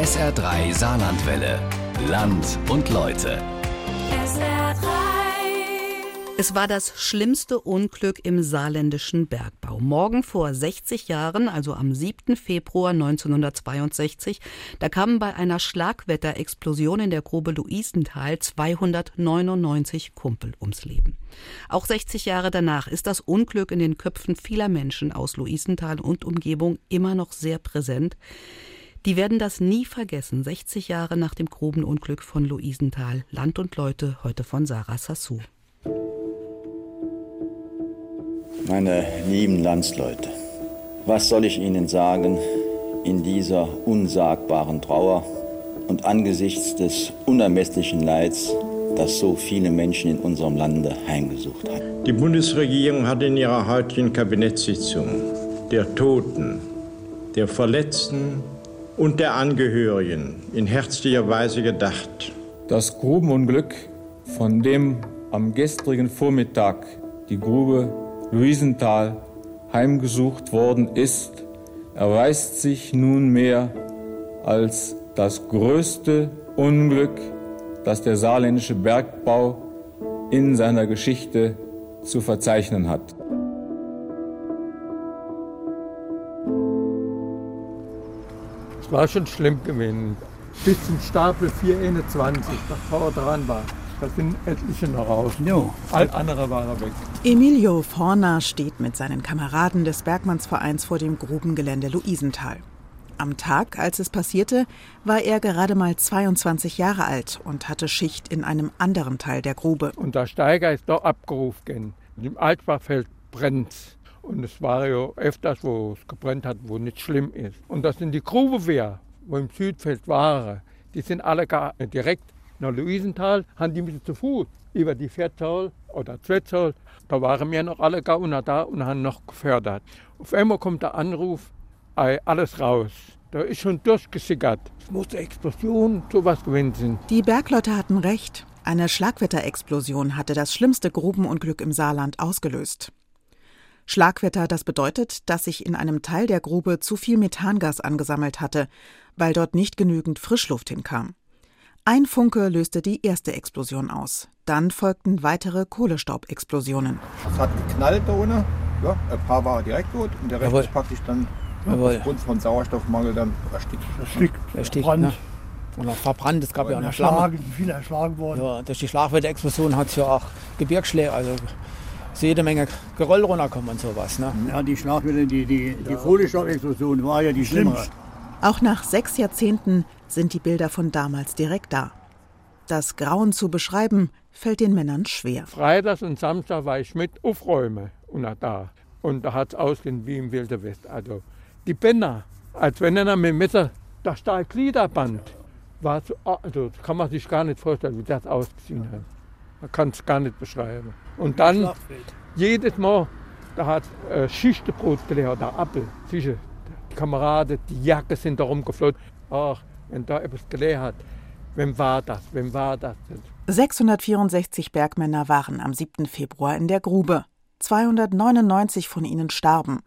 SR3 Saarlandwelle. Land und Leute. Es war das schlimmste Unglück im saarländischen Bergbau. Morgen vor 60 Jahren, also am 7. Februar 1962, da kamen bei einer Schlagwetterexplosion in der Grube Luisenthal 299 Kumpel ums Leben. Auch 60 Jahre danach ist das Unglück in den Köpfen vieler Menschen aus Luisenthal und Umgebung immer noch sehr präsent. Die werden das nie vergessen, 60 Jahre nach dem Grubenunglück von Luisenthal. Land und Leute, heute von Sarah Sassou. Meine lieben Landsleute, was soll ich Ihnen sagen in dieser unsagbaren Trauer und angesichts des unermesslichen Leids, das so viele Menschen in unserem Lande heimgesucht hat? Die Bundesregierung hat in ihrer heutigen Kabinettssitzung der Toten, der Verletzten und der Angehörigen in herzlicher Weise gedacht. Das Grubenunglück, von dem am gestrigen Vormittag die Grube Luisenthal heimgesucht worden ist, erweist sich nunmehr als das größte Unglück, das der saarländische Bergbau in seiner Geschichte zu verzeichnen hat. War schon schlimm gewesen. Bis zum Stapel 421, da vorne dran war. Da sind etliche noch raus. Jo. All andere waren weg. Emilio Forner steht mit seinen Kameraden des Bergmannsvereins vor dem Grubengelände Luisenthal. Am Tag, als es passierte, war er gerade mal 22 Jahre alt und hatte Schicht in einem anderen Teil der Grube. Und der Steiger ist da abgerufen. Im Altbachfeld brennt Und es war ja öfters, wo es gebrennt hat, wo nicht schlimm ist. Und das sind die Grubewehr, wo im Südfeld waren. Die sind alle gar direkt nach Luisenthal, haben die müssen zu Fuß über die Viertal oder Zwetttal. Da waren wir noch alle Gauner da und haben noch gefördert. Auf einmal kommt der Anruf, alles raus. Da ist schon durchgesickert. Es muss eine Explosion, sowas gewesen sein. Die Bergleute hatten recht. Eine Schlagwetterexplosion hatte das schlimmste Grubenunglück im Saarland ausgelöst. Schlagwetter, das bedeutet, dass sich in einem Teil der Grube zu viel Methangas angesammelt hatte, weil dort nicht genügend Frischluft hinkam. Ein Funke löste die erste Explosion aus. Dann folgten weitere Kohlestaubexplosionen. Es hat geknallt da unten. Ja, ein paar waren direkt tot und der Rest Jawohl. ist praktisch dann Jawohl. aufgrund von Sauerstoffmangel dann erstickt. Stück Erstickt, verbrannt. ne? Oder verbrannt, es gab ja auch eine Flamme. erschlagen, viel erschlagen worden. Ja, durch die Schlagwetterexplosion hat es ja auch Gebirgsschläge, also ist jede Menge Geröll runterkommen und sowas. Ne? Ja, die Schlagwelle, die, die, die Kohlenstoffexplosion war ja die schlimmste. Auch nach sechs Jahrzehnten sind die Bilder von damals direkt da. Das Grauen zu beschreiben, fällt den Männern schwer. Freitags und Samstag war ich mit aufräumen und da. Und da hat es ausgesehen wie im Wilde West. Also die Bänder, als wenn einer mit dem Messer das Stahlgliederband war so, also das kann man sich gar nicht vorstellen, wie das ausgesehen hat. Man kann es gar nicht beschreiben. Und dann jedes Mal, da hat äh, Schichtenbrot gelehrt, der Apfel, zwischen die Kameraden, die Jacke sind da rumgeflogen. Ach, wenn da etwas gelehrt hat, wem war das, wem war das? 664 Bergmänner waren am 7. Februar in der Grube. 299 von ihnen starben.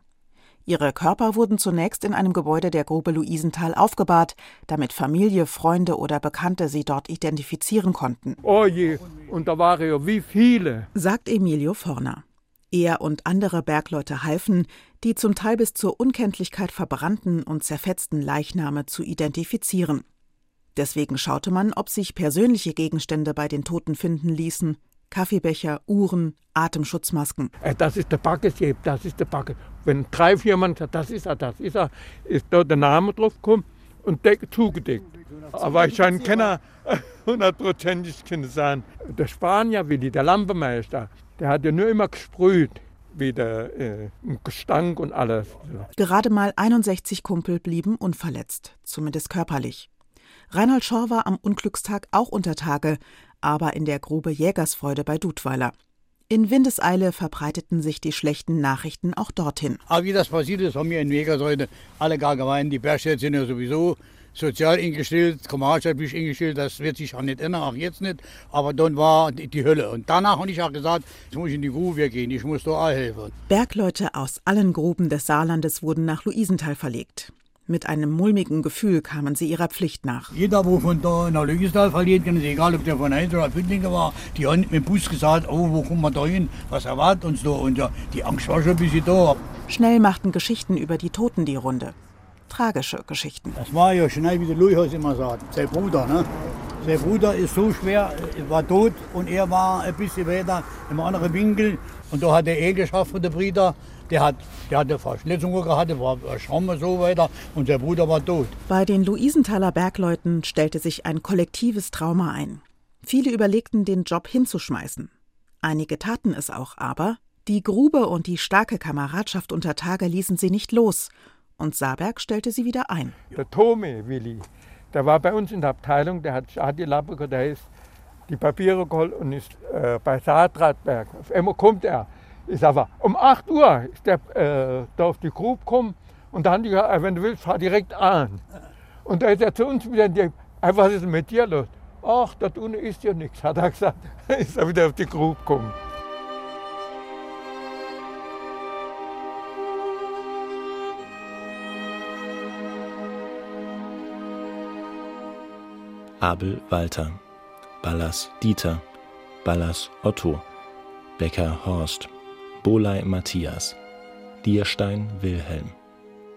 Ihre Körper wurden zunächst in einem Gebäude der Grube Luisenthal aufgebahrt, damit Familie, Freunde oder Bekannte sie dort identifizieren konnten, Oh je, und da waren ja wie viele. sagt Emilio Forner. Er und andere Bergleute halfen, die zum Teil bis zur Unkenntlichkeit verbrannten und zerfetzten Leichname zu identifizieren. Deswegen schaute man, ob sich persönliche Gegenstände bei den Toten finden ließen. Kaffeebecher, Uhren, Atemschutzmasken. Äh, Das ist der Backesjeb, das ist der Backe. Wenn drei, vier Mann sagen, das ist er, das ist er, ist da der Name drauf gekommen und deck, zugedeckt. Aber ich kann keiner hundertprozentig können sagen. Der Spanier, Willi, der Lampemeister, der hat ja nur immer gesprüht, wie der äh, Gestank und alles. Gerade mal 61 Kumpel blieben unverletzt, zumindest körperlich. Reinhold Schor war am Unglückstag auch unter Tage, aber in der Grube Jägersfreude bei Dudweiler. In Windeseile verbreiteten sich die schlechten Nachrichten auch dorthin. Aber wie das passiert ist, haben wir in Wegersäule alle gar gemeint, die Bergstädte sind ja sowieso sozial eingestellt, kommunalstaatlich eingestellt, das wird sich auch nicht ändern, auch jetzt nicht. Aber dann war die, die Hölle. Und danach habe ich auch gesagt, jetzt muss ich in die Grube gehen, ich muss da auch helfen. Bergleute aus allen Gruben des Saarlandes wurden nach Luisenthal verlegt. Mit einem mulmigen Gefühl kamen sie ihrer Pflicht nach. Jeder, der von da nach Lügestal verliert, egal ob der von Heinz oder Püttlinger war, die haben mit dem Bus gesagt, oh, wo kommen wir da hin, was erwartet uns da? Und ja, die Angst war schon ein bisschen da. Schnell machten Geschichten über die Toten die Runde. Tragische Geschichten. Das war ja schnell, wie der Louis immer sagt, sein Bruder. Ne? Sein Bruder ist so schwer, war tot und er war ein bisschen weiter im anderen Winkel. Und da hat er eh geschafft von der Brüder. Der hat, der hatte Verschlitzungen gehabt, der war Schaum und so weiter und der Bruder war tot. Bei den Luisenthaler Bergleuten stellte sich ein kollektives Trauma ein. Viele überlegten, den Job hinzuschmeißen. Einige taten es auch, aber die Grube und die starke Kameradschaft unter Tage ließen sie nicht los. Und Saarberg stellte sie wieder ein. Der Tome Willi, der war bei uns in der Abteilung, der hat, hat die Lappe, der ist die Papiere geholt und ist äh, bei Saatradberg. Auf einmal kommt er. Ich sage, um 8 Uhr ist der äh, da auf die Grube gekommen und dann, die, äh, wenn du willst, fahr direkt an. Und da ist er zu uns wieder, die, was ist mit dir los? Ach, da unten ist ja nichts, hat er gesagt. ist er wieder auf die Grube gekommen. Abel Walter, Ballas Dieter, Ballas Otto, Becker Horst, Bolei Matthias, Dierstein Wilhelm,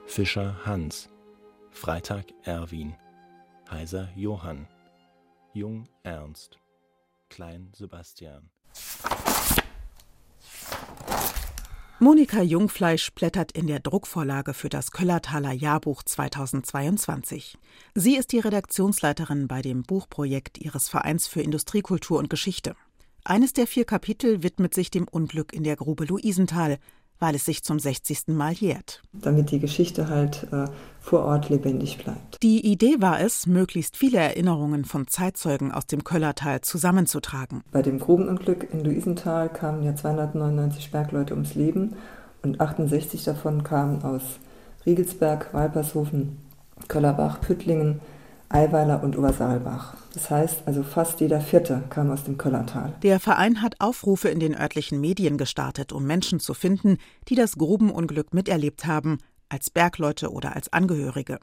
Fischer Hans, Freitag Erwin, Heiser Johann, Jung Ernst, Klein Sebastian. Monika Jungfleisch blättert in der Druckvorlage für das Köllertaler Jahrbuch 2022. Sie ist die Redaktionsleiterin bei dem Buchprojekt ihres Vereins für Industriekultur und Geschichte. Eines der vier Kapitel widmet sich dem Unglück in der Grube Luisenthal, weil es sich zum 60. Mal jährt. Damit die Geschichte halt äh, vor Ort lebendig bleibt. Die Idee war es, möglichst viele Erinnerungen von Zeitzeugen aus dem Köllertal zusammenzutragen. Bei dem Grubenunglück in Luisenthal kamen ja 299 Bergleute ums Leben und 68 davon kamen aus Riegelsberg, Walpershofen, Köllerbach, Püttlingen, Eiweiler und Obersaalbach. Das heißt, also fast jeder Vierte kam aus dem Köllertal. Der Verein hat Aufrufe in den örtlichen Medien gestartet, um Menschen zu finden, die das Grubenunglück miterlebt haben, als Bergleute oder als Angehörige.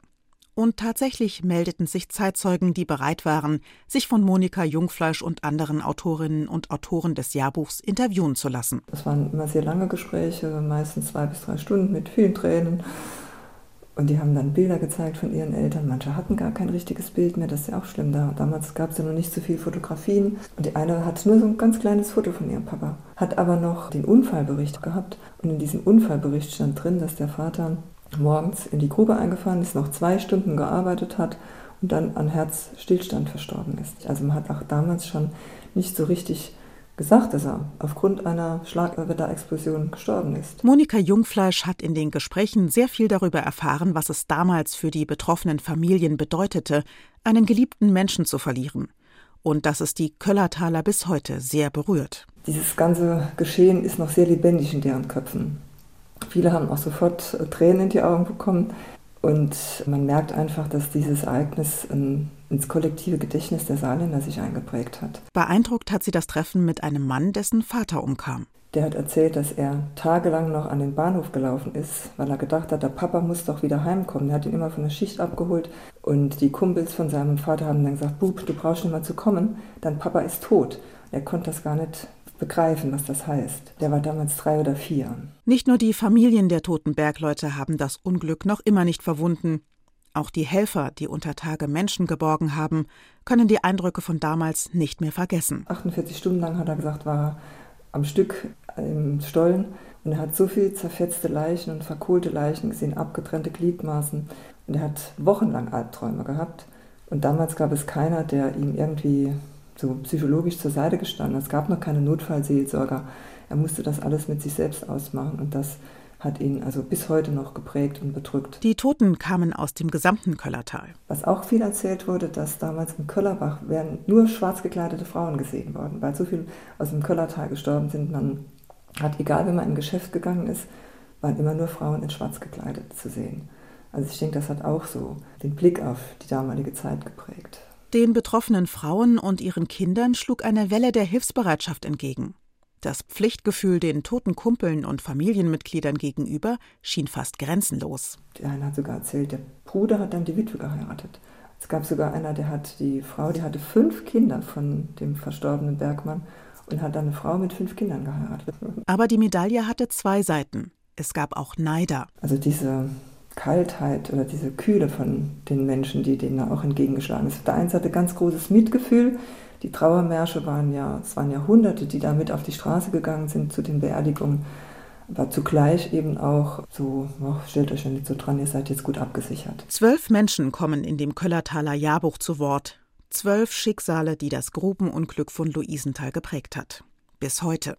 Und tatsächlich meldeten sich Zeitzeugen, die bereit waren, sich von Monika Jungfleisch und anderen Autorinnen und Autoren des Jahrbuchs interviewen zu lassen. Das waren immer sehr lange Gespräche, meistens zwei bis drei Stunden mit vielen Tränen. Und die haben dann Bilder gezeigt von ihren Eltern. Manche hatten gar kein richtiges Bild mehr, das ist ja auch schlimm. Da, damals gab es ja noch nicht so viele Fotografien. Und die eine hat nur so ein ganz kleines Foto von ihrem Papa, hat aber noch den Unfallbericht gehabt. Und in diesem Unfallbericht stand drin, dass der Vater morgens in die Grube eingefahren ist, noch zwei Stunden gearbeitet hat und dann an Herzstillstand verstorben ist. Also man hat auch damals schon nicht so richtig gesagt, dass er aufgrund einer Schlagwetterexplosion gestorben ist. Monika Jungfleisch hat in den Gesprächen sehr viel darüber erfahren, was es damals für die betroffenen Familien bedeutete, einen geliebten Menschen zu verlieren. Und dass es die Köllertaler bis heute sehr berührt. Dieses ganze Geschehen ist noch sehr lebendig in deren Köpfen. Viele haben auch sofort äh, Tränen in die Augen bekommen. Und man merkt einfach, dass dieses Ereignis ins kollektive Gedächtnis der Saarländer sich eingeprägt hat. Beeindruckt hat sie das Treffen mit einem Mann, dessen Vater umkam. Der hat erzählt, dass er tagelang noch an den Bahnhof gelaufen ist, weil er gedacht hat, der Papa muss doch wieder heimkommen. Er hat ihn immer von der Schicht abgeholt und die Kumpels von seinem Vater haben dann gesagt, Bub, du brauchst nicht mehr zu kommen, dein Papa ist tot. Er konnte das gar nicht begreifen, was das heißt. Der war damals drei oder vier. Nicht nur die Familien der toten Bergleute haben das Unglück noch immer nicht verwunden. Auch die Helfer, die unter Tage Menschen geborgen haben, können die Eindrücke von damals nicht mehr vergessen. 48 Stunden lang hat er gesagt, war er am Stück im Stollen und er hat so viel zerfetzte Leichen und verkohlte Leichen gesehen, abgetrennte Gliedmaßen und er hat wochenlang Albträume gehabt. Und damals gab es keiner, der ihm irgendwie so psychologisch zur Seite gestanden. Es gab noch keine Notfallseelsorger. Er musste das alles mit sich selbst ausmachen und das hat ihn also bis heute noch geprägt und bedrückt. Die Toten kamen aus dem gesamten Köllertal. Was auch viel erzählt wurde, dass damals im Köllerbach wären nur schwarz gekleidete Frauen gesehen worden, weil so viel aus dem Köllertal gestorben sind. Man hat, egal wenn man in Geschäft gegangen ist, waren immer nur Frauen in schwarz gekleidet zu sehen. Also ich denke, das hat auch so den Blick auf die damalige Zeit geprägt. Den betroffenen Frauen und ihren Kindern schlug eine Welle der Hilfsbereitschaft entgegen. Das Pflichtgefühl den toten Kumpeln und Familienmitgliedern gegenüber schien fast grenzenlos. Der eine hat sogar erzählt, der Bruder hat dann die Witwe geheiratet. Es gab sogar einer, der hat die Frau, die hatte fünf Kinder von dem verstorbenen Bergmann und hat dann eine Frau mit fünf Kindern geheiratet. Aber die Medaille hatte zwei Seiten. Es gab auch Neider. Also diese Kaltheit oder diese Kühle von den Menschen, die denen auch entgegengeschlagen ist. Der eine hatte ganz großes Mitgefühl. Die Trauermärsche waren ja, es waren Jahrhunderte, die da mit auf die Straße gegangen sind zu den Beerdigungen. Aber zugleich eben auch so, oh, stellt euch ja nicht so dran, ihr seid jetzt gut abgesichert. Zwölf Menschen kommen in dem Köllertaler Jahrbuch zu Wort. Zwölf Schicksale, die das Grubenunglück von Luisenthal geprägt hat. Bis heute.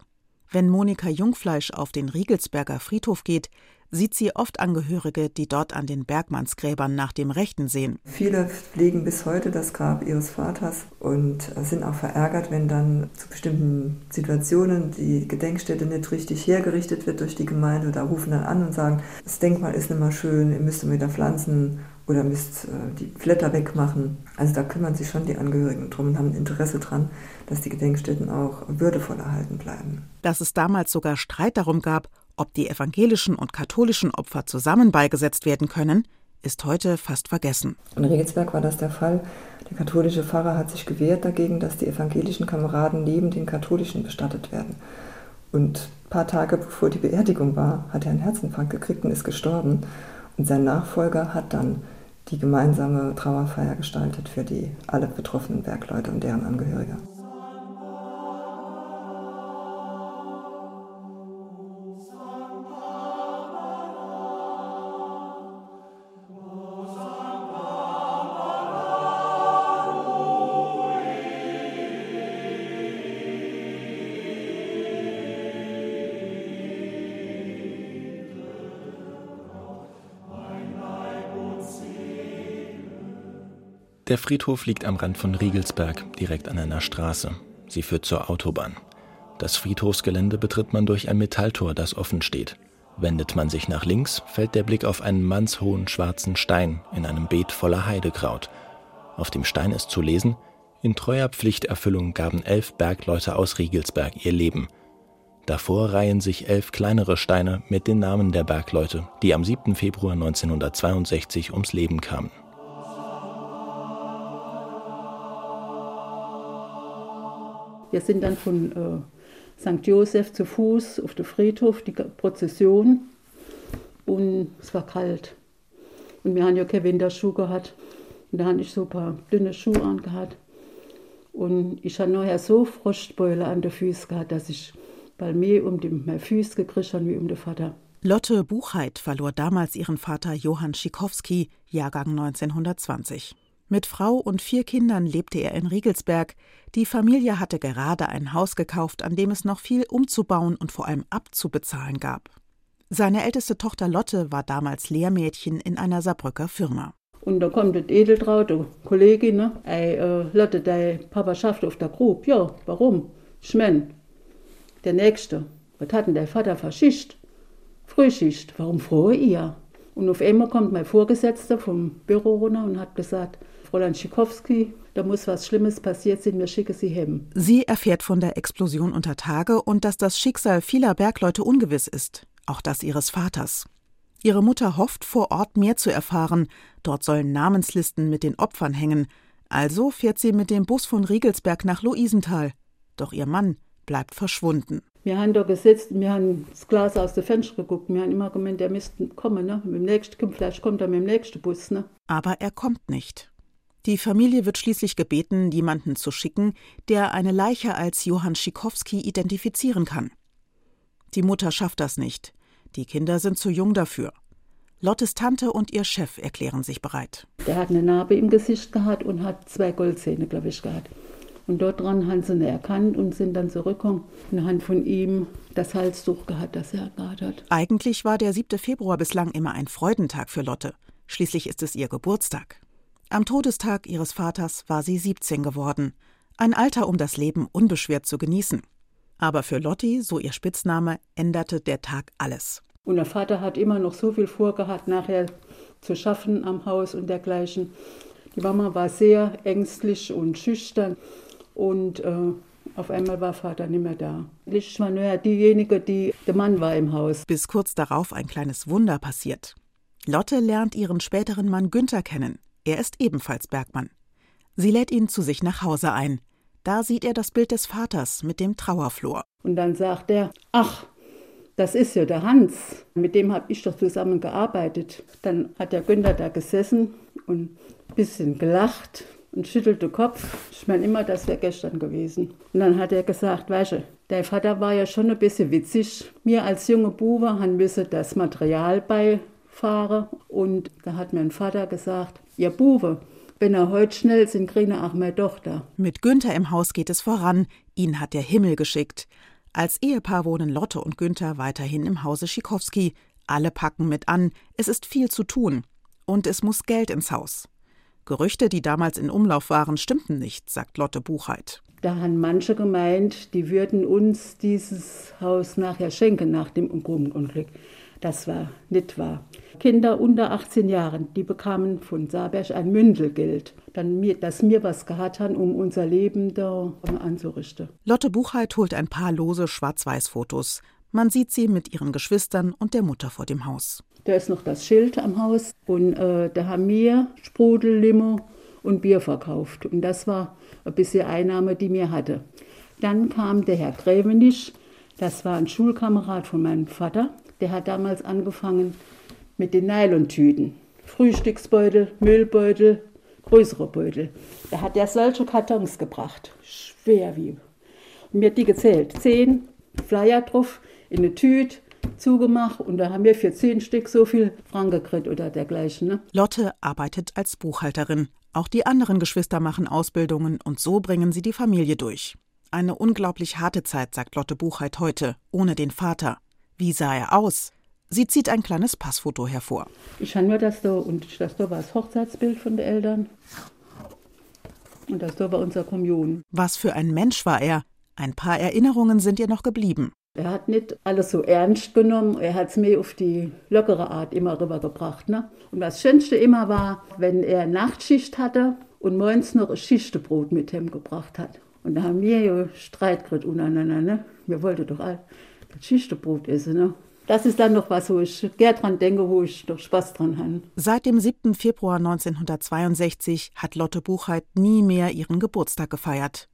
Wenn Monika Jungfleisch auf den Riegelsberger Friedhof geht, sieht sie oft Angehörige, die dort an den Bergmannsgräbern nach dem Rechten sehen. Viele pflegen bis heute das Grab ihres Vaters und sind auch verärgert, wenn dann zu bestimmten Situationen die Gedenkstätte nicht richtig hergerichtet wird durch die Gemeinde. Da rufen dann an und sagen, das Denkmal ist nicht mehr schön, ihr müsst wieder pflanzen oder müsst äh, die Blätter wegmachen. Also da kümmern sich schon die Angehörigen drum und haben Interesse dran, dass die Gedenkstätten auch würdevoll erhalten bleiben. Dass es damals sogar Streit darum gab, ob die evangelischen und katholischen Opfer zusammen beigesetzt werden können, ist heute fast vergessen. In Regelsberg war das der Fall. Der katholische Pfarrer hat sich gewehrt dagegen, dass die evangelischen Kameraden neben den katholischen bestattet werden. Und ein paar Tage bevor die Beerdigung war, hat er einen Herzinfarkt gekriegt und ist gestorben. Und sein Nachfolger hat dann die gemeinsame Trauerfeier gestaltet für die alle betroffenen Bergleute und deren Angehörige. Der Friedhof liegt am Rand von Riegelsberg, direkt an einer Straße. Sie führt zur Autobahn. Das Friedhofsgelände betritt man durch ein Metalltor, das offen steht. Wendet man sich nach links, fällt der Blick auf einen mannshohen schwarzen Stein in einem Beet voller Heidekraut. Auf dem Stein ist zu lesen, in treuer Pflichterfüllung gaben elf Bergleute aus Riegelsberg ihr Leben. Davor reihen sich elf kleinere Steine mit den Namen der Bergleute, die am 7. Februar 1962 ums Leben kamen. Wir sind dann von äh, St. Josef zu Fuß auf den Friedhof, die Prozession. Und es war kalt. Und wir haben ja keine Winterschuhe gehabt. Und da hatte ich so ein paar dünne Schuhe angehabt. Und ich hatte nachher so Frostbeule an den Füßen gehabt, dass ich bei mir um die, meine Füße gekriegt habe wie um den Vater. Lotte Buchheit verlor damals ihren Vater Johann Schikowski, Jahrgang 1920. Mit Frau und vier Kindern lebte er in Riegelsberg. Die Familie hatte gerade ein Haus gekauft, an dem es noch viel umzubauen und vor allem abzubezahlen gab. Seine älteste Tochter Lotte war damals Lehrmädchen in einer Saarbrücker Firma. Und da kommt das Edeltraut, die Kollegin, ne? Ey, äh, Lotte, dein Papa schafft auf der Grube. Ja, warum? Ich mein, der Nächste. Was hat denn dein Vater für Schicht? Frühschicht. Warum frohe ihr? Und auf einmal kommt mein Vorgesetzter vom Büro runter und hat gesagt, Fräulein Schikowski, da muss was Schlimmes passiert sein, wir schicken Sie hem. Sie erfährt von der Explosion unter Tage und dass das Schicksal vieler Bergleute ungewiss ist, auch das ihres Vaters. Ihre Mutter hofft, vor Ort mehr zu erfahren. Dort sollen Namenslisten mit den Opfern hängen. Also fährt sie mit dem Bus von Riegelsberg nach Luisenthal. Doch ihr Mann bleibt verschwunden. Wir haben da gesetzt, wir haben das Glas aus dem Fenster geguckt. Wir haben immer gemeint, der müsste kommen. Ne? Mit dem nächsten, vielleicht kommt er mit dem nächsten Bus. Ne? Aber er kommt nicht. Die Familie wird schließlich gebeten, jemanden zu schicken, der eine Leiche als Johann Schikowski identifizieren kann. Die Mutter schafft das nicht. Die Kinder sind zu jung dafür. Lottes Tante und ihr Chef erklären sich bereit. Der hat eine Narbe im Gesicht gehabt und hat zwei Goldzähne, glaube ich, gehabt. Und dort dran haben sie ihn erkannt und sind dann zurückgekommen und haben von ihm das Halstuch gehabt, das er gehabt hat. Eigentlich war der 7. Februar bislang immer ein Freudentag für Lotte. Schließlich ist es ihr Geburtstag. Am Todestag ihres Vaters war sie 17 geworden. Ein Alter, um das Leben unbeschwert zu genießen. Aber für Lotti, so ihr Spitzname, änderte der Tag alles. Und der Vater hat immer noch so viel vorgehabt, nachher zu schaffen am Haus und dergleichen. Die Mama war sehr ängstlich und schüchtern. Und äh, Auf einmal war Vater nicht mehr da. Ich war nur diejenige, die, der Mann war im Haus. Bis kurz darauf ein kleines Wunder passiert. Lotte lernt ihren späteren Mann Günther kennen. Er ist ebenfalls Bergmann. Sie lädt ihn zu sich nach Hause ein. Da sieht er das Bild des Vaters mit dem Trauerflor. Und dann sagt er, ach, das ist ja der Hans, mit dem habe ich doch zusammen gearbeitet. Dann hat der Günther da gesessen und ein bisschen gelacht und schüttelte Kopf. Ich meine immer, das wäre gestern gewesen. Und dann hat er gesagt, weißt du, dein Vater war ja schon ein bisschen witzig. Mir als junge Bube haben müssen das Material beifahren. Und da hat mein Vater gesagt, ihr Bube, wenn er heute schnell sind, kriegen er auch meine Tochter. Mit Günther im Haus geht es voran. Ihn hat der Himmel geschickt. Als Ehepaar wohnen Lotte und Günther weiterhin im Hause Schikowski. Alle packen mit an, es ist viel zu tun. Und es muss Geld ins Haus. Gerüchte, die damals in Umlauf waren, stimmten nicht, sagt Lotte Buchheit. Da haben manche gemeint, die würden uns dieses Haus nachher schenken nach dem Grubenunglück. Das war nicht wahr. Kinder unter 18 Jahren, die bekamen von Saarberg ein Mündelgeld, dann mir, dass wir was gehabt haben, um unser Leben da anzurichten. Lotte Buchheit holt ein paar lose Schwarz-Weiß-Fotos. Man sieht sie mit ihren Geschwistern und der Mutter vor dem Haus. Da ist noch das Schild am Haus und äh, da haben wir Sprudel, Limo und Bier verkauft. Und das war ein bisschen Einnahme, die mir hatte. Dann kam der Herr Grävenich, das war ein Schulkamerad von meinem Vater. Der hat damals angefangen mit den Nylontüten. Frühstücksbeutel, Müllbeutel, größere Beutel. Da hat er solche Kartons gebracht. Schwer wie. Und mir hat die gezählt. Zehn Flyer drauf, in eine Tüte, zugemacht und da haben wir für zehn Stück so viel Frank gekriegt oder dergleichen. Ne? Lotte arbeitet als Buchhalterin. Auch die anderen Geschwister machen Ausbildungen und so bringen sie die Familie durch. Eine unglaublich harte Zeit, sagt Lotte Buchheit heute, ohne den Vater. Wie sah er aus? Sie zieht ein kleines Passfoto hervor. Ich habe nur das da und das da war das Hochzeitsbild von den Eltern. Und das da war unser Kommunion. Was für ein Mensch war er? Ein paar Erinnerungen sind ihr noch geblieben. Er hat nicht alles so ernst genommen, er hat es mir auf die lockere Art immer rübergebracht. Ne? Und das Schönste immer war, wenn er Nachtschicht hatte und morgens noch ein Schichtebrot mit ihm gebracht hat. Und da haben wir ja Streit gekriegt untereinander. Ne? Wir wollten doch all das Schichtebrot essen. Ne? Das ist dann noch was, wo ich gerne dran denke, wo ich doch Spaß dran habe. Seit dem 7. Februar 1962 hat Lotte Buchheit nie mehr ihren Geburtstag gefeiert.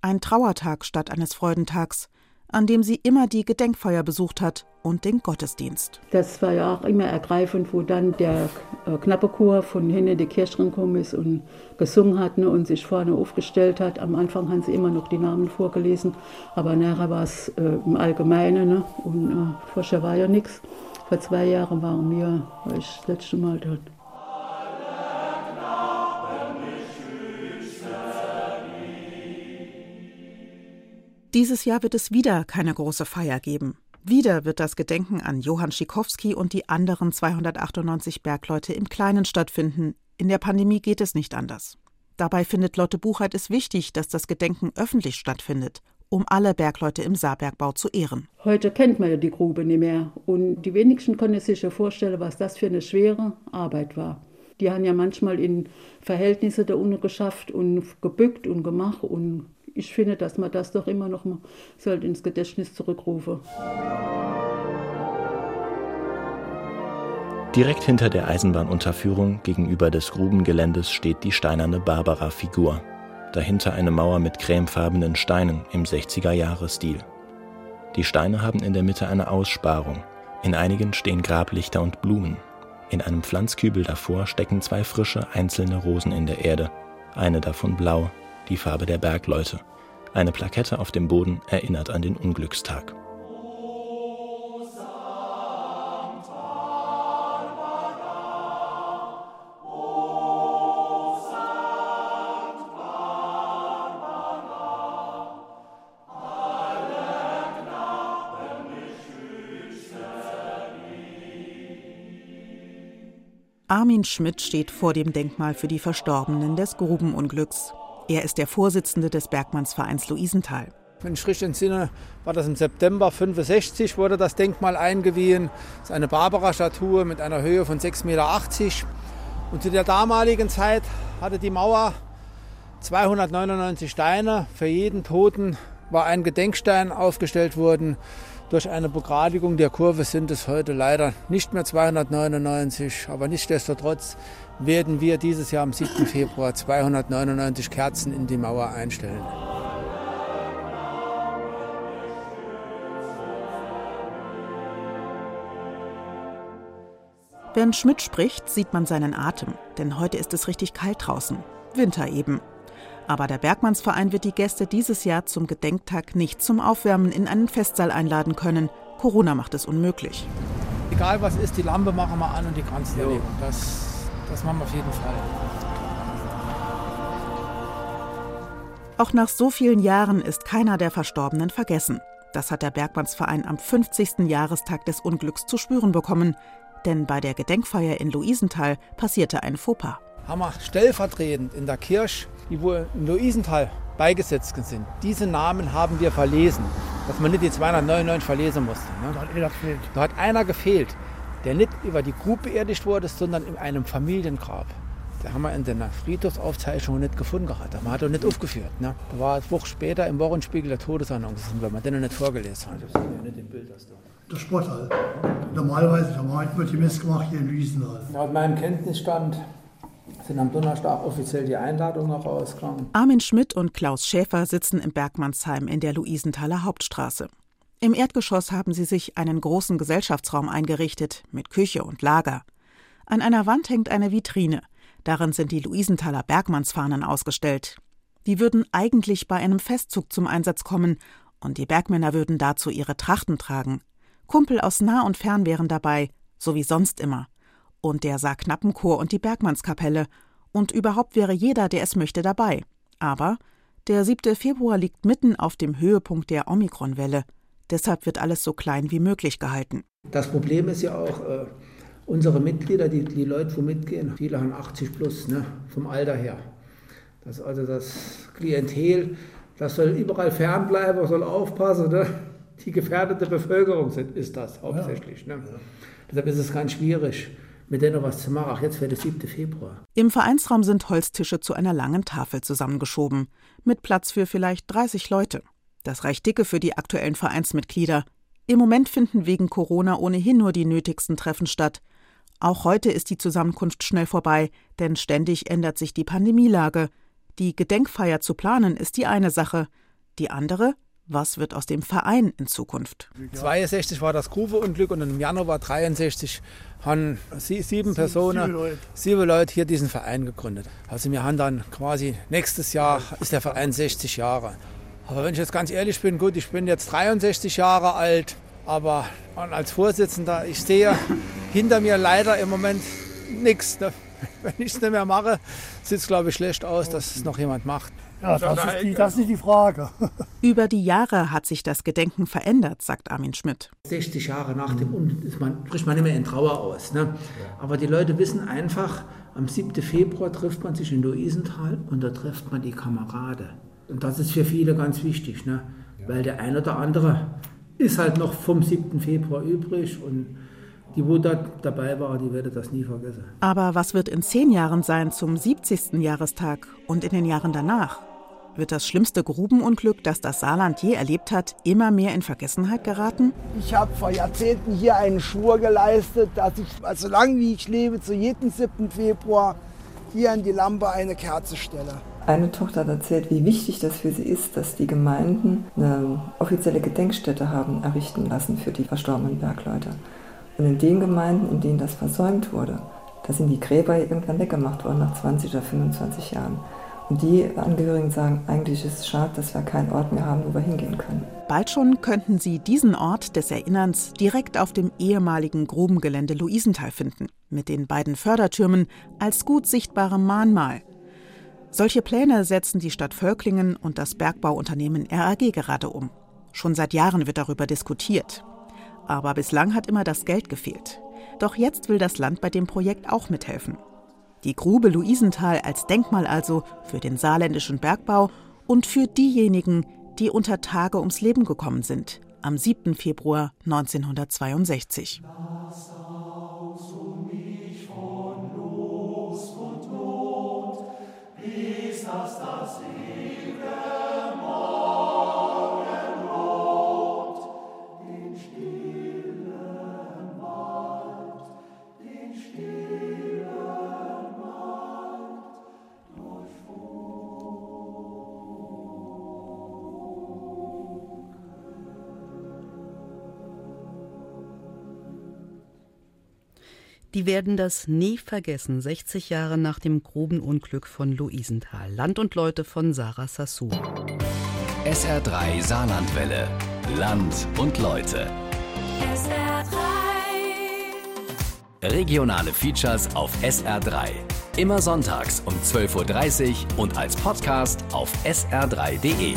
Ein Trauertag statt eines Freudentags an dem sie immer die Gedenkfeier besucht hat und den Gottesdienst. Das war ja auch immer ergreifend, wo dann der äh, knappe Chor von hinten die Kirche gekommen ist und gesungen hat ne, und sich vorne aufgestellt hat. Am Anfang haben sie immer noch die Namen vorgelesen, aber nachher war es äh, im Allgemeinen ne, und äh, vorher war ja nichts. Vor zwei Jahren waren wir, war ich das letzte Mal dort. Dieses Jahr wird es wieder keine große Feier geben. Wieder wird das Gedenken an Johann Schikowski und die anderen 298 Bergleute im Kleinen stattfinden. In der Pandemie geht es nicht anders. Dabei findet Lotte Buchheit es wichtig, dass das Gedenken öffentlich stattfindet, um alle Bergleute im Saarbergbau zu ehren. Heute kennt man ja die Grube nicht mehr. Und die wenigsten können sich ja vorstellen, was das für eine schwere Arbeit war. Die haben ja manchmal in Verhältnisse der Unne geschafft und gebückt und gemacht und ich finde, dass man das doch immer noch mal sollte ins Gedächtnis zurückrufen. Direkt hinter der Eisenbahnunterführung gegenüber des Grubengeländes steht die steinerne Barbara-Figur. Dahinter eine Mauer mit cremefarbenen Steinen im 60er-Jahre-Stil. Die Steine haben in der Mitte eine Aussparung. In einigen stehen Grablichter und Blumen. In einem Pflanzkübel davor stecken zwei frische einzelne Rosen in der Erde, eine davon blau, die Farbe der Bergleute. Eine Plakette auf dem Boden erinnert an den Unglückstag. Armin Schmidt steht vor dem Denkmal für die Verstorbenen des Grubenunglücks. Er ist der Vorsitzende des Bergmannsvereins Luisenthal. Wenn ich richtig entsinne, war das im September 65, wurde das Denkmal eingewiesen. Das ist eine Barbara-Statue mit einer Höhe von 6,80 Meter. Und zu der damaligen Zeit hatte die Mauer 299 Steine. Für jeden Toten war ein Gedenkstein aufgestellt worden. Durch eine Begradigung der Kurve sind es heute leider nicht mehr 299, aber nichtsdestotrotz werden wir dieses Jahr am 7. Februar 299 Kerzen in die Mauer einstellen. Wenn Schmidt spricht, sieht man seinen Atem, denn heute ist es richtig kalt draußen. Winter eben. Aber der Bergmannsverein wird die Gäste dieses Jahr zum Gedenktag nicht zum Aufwärmen in einen Festsaal einladen können. Corona macht es unmöglich. Egal was ist, die Lampe machen wir an und die Kranz erleben. Das, das machen wir auf jeden Fall. Auch nach so vielen Jahren ist keiner der Verstorbenen vergessen. Das hat der Bergmannsverein am 50. Jahrestag des Unglücks zu spüren bekommen. Denn bei der Gedenkfeier in Luisenthal passierte ein Fauxpas. Haben wir stellvertretend in der Kirche, die wohl in Luisenthal beigesetzt sind, diese Namen haben wir verlesen, dass man nicht die 299 verlesen musste. Ne? Da hat einer gefehlt. Da hat einer gefehlt, der nicht über die Grube beerdigt wurde, sondern in einem Familiengrab. Da haben wir in der Friedhofsaufzeichnung nicht gefunden gehabt. Man hat er nicht aufgeführt. Ne? Da war eine Woche später im Wochenspiegel der Todesannonce, weil man den noch nicht vorgelesen hat. Das ist nicht im Bild, das da. Der Sporthall. Normalerweise wird die Mess gemacht hier in Wiesenhall. Laut meinem Kenntnisstand sind am Donnerstag offiziell die Einladungen noch rausgekommen. Armin Schmidt und Klaus Schäfer sitzen im Bergmannsheim in der Luisenthaler Hauptstraße. Im Erdgeschoss haben sie sich einen großen Gesellschaftsraum eingerichtet mit Küche und Lager. An einer Wand hängt eine Vitrine. Darin sind die Luisenthaler Bergmannsfahnen ausgestellt. Die würden eigentlich bei einem Festzug zum Einsatz kommen und die Bergmänner würden dazu ihre Trachten tragen. Kumpel aus nah und fern wären dabei, so wie sonst immer. Und der Saarknappenchor und die Bergmannskapelle. Und überhaupt wäre jeder, der es möchte, dabei. Aber der 7. Februar liegt mitten auf dem Höhepunkt der Omikronwelle. Deshalb wird alles so klein wie möglich gehalten. Das Problem ist ja auch, äh, unsere Mitglieder, die, die Leute, wo mitgehen, viele haben 80 plus, ne, vom Alter her. Das, also das Klientel, das soll überall fernbleiben, soll aufpassen. Ne? die gefährdete Bevölkerung sind, ist das hauptsächlich. Ne? Deshalb ist es ganz schwierig, mit denen was zu machen. Ach, jetzt wäre der 7. Februar. Im Vereinsraum sind Holztische zu einer langen Tafel zusammengeschoben, mit Platz für vielleicht 30 Leute. Das reicht dicke für die aktuellen Vereinsmitglieder. Im Moment finden wegen Corona ohnehin nur die nötigsten Treffen statt. Auch heute ist die Zusammenkunft schnell vorbei, denn ständig ändert sich die Pandemielage. Die Gedenkfeier zu planen ist die eine Sache. Die andere, was wird aus dem Verein in Zukunft? 62 war das Grubeunglück und im Januar 63 haben sieben Personen, sieben Leute. sieben Leute hier diesen Verein gegründet. Also wir haben dann quasi nächstes Jahr ist der Verein 60 Jahre. Aber wenn ich jetzt ganz ehrlich bin, gut, ich bin jetzt 63 Jahre alt, aber als Vorsitzender, ich sehe hinter mir leider im Moment nichts. Wenn ich es nicht mehr mache, sieht es glaube ich schlecht aus, dass es noch jemand macht. Ja, das ist, die, das ist die Frage. Über die Jahre hat sich das Gedenken verändert, sagt Armin Schmidt. 60 Jahre nach dem Unglück man, spricht man nicht mehr in Trauer aus. Ne? Aber die Leute wissen einfach, am 7. Februar trifft man sich in Luisenthal und da trifft man die Kamerade. Und das ist für viele ganz wichtig, ne? weil der eine oder andere ist halt noch vom 7. Februar übrig und die, wo da dabei war, die werde das nie vergessen. Aber was wird in zehn Jahren sein zum 70. Jahrestag und in den Jahren danach? Wird das schlimmste Grubenunglück, das das Saarland je erlebt hat, immer mehr in Vergessenheit geraten? Ich habe vor Jahrzehnten hier einen Schwur geleistet, dass ich, also solange wie ich lebe, zu jedem 7. Februar hier an die Lampe eine Kerze stelle. Eine Tochter hat erzählt, wie wichtig das für sie ist, dass die Gemeinden eine offizielle Gedenkstätte haben errichten lassen für die verstorbenen Bergleute. Und in den Gemeinden, in denen das versäumt wurde, da sind die Gräber irgendwann weggemacht worden nach 20 oder 25 Jahren. Und die Angehörigen sagen, eigentlich ist es schade, dass wir keinen Ort mehr haben, wo wir hingehen können. Bald schon könnten Sie diesen Ort des Erinnerns direkt auf dem ehemaligen Grubengelände Luisenthal finden, mit den beiden Fördertürmen als gut sichtbarem Mahnmal. Solche Pläne setzen die Stadt Völklingen und das Bergbauunternehmen RAG gerade um. Schon seit Jahren wird darüber diskutiert. Aber bislang hat immer das Geld gefehlt. Doch jetzt will das Land bei dem Projekt auch mithelfen. Die Grube Luisenthal als Denkmal also für den saarländischen Bergbau und für diejenigen, die unter Tage ums Leben gekommen sind, am 7. Februar 1962. das das Die werden das nie vergessen, 60 Jahre nach dem groben Unglück von Luisenthal. Land und Leute von Sarah Sassou. SR3 Saarlandwelle. Land und Leute. SR3. Regionale Features auf SR3. Immer sonntags um 12.30 Uhr und als Podcast auf sr3.de.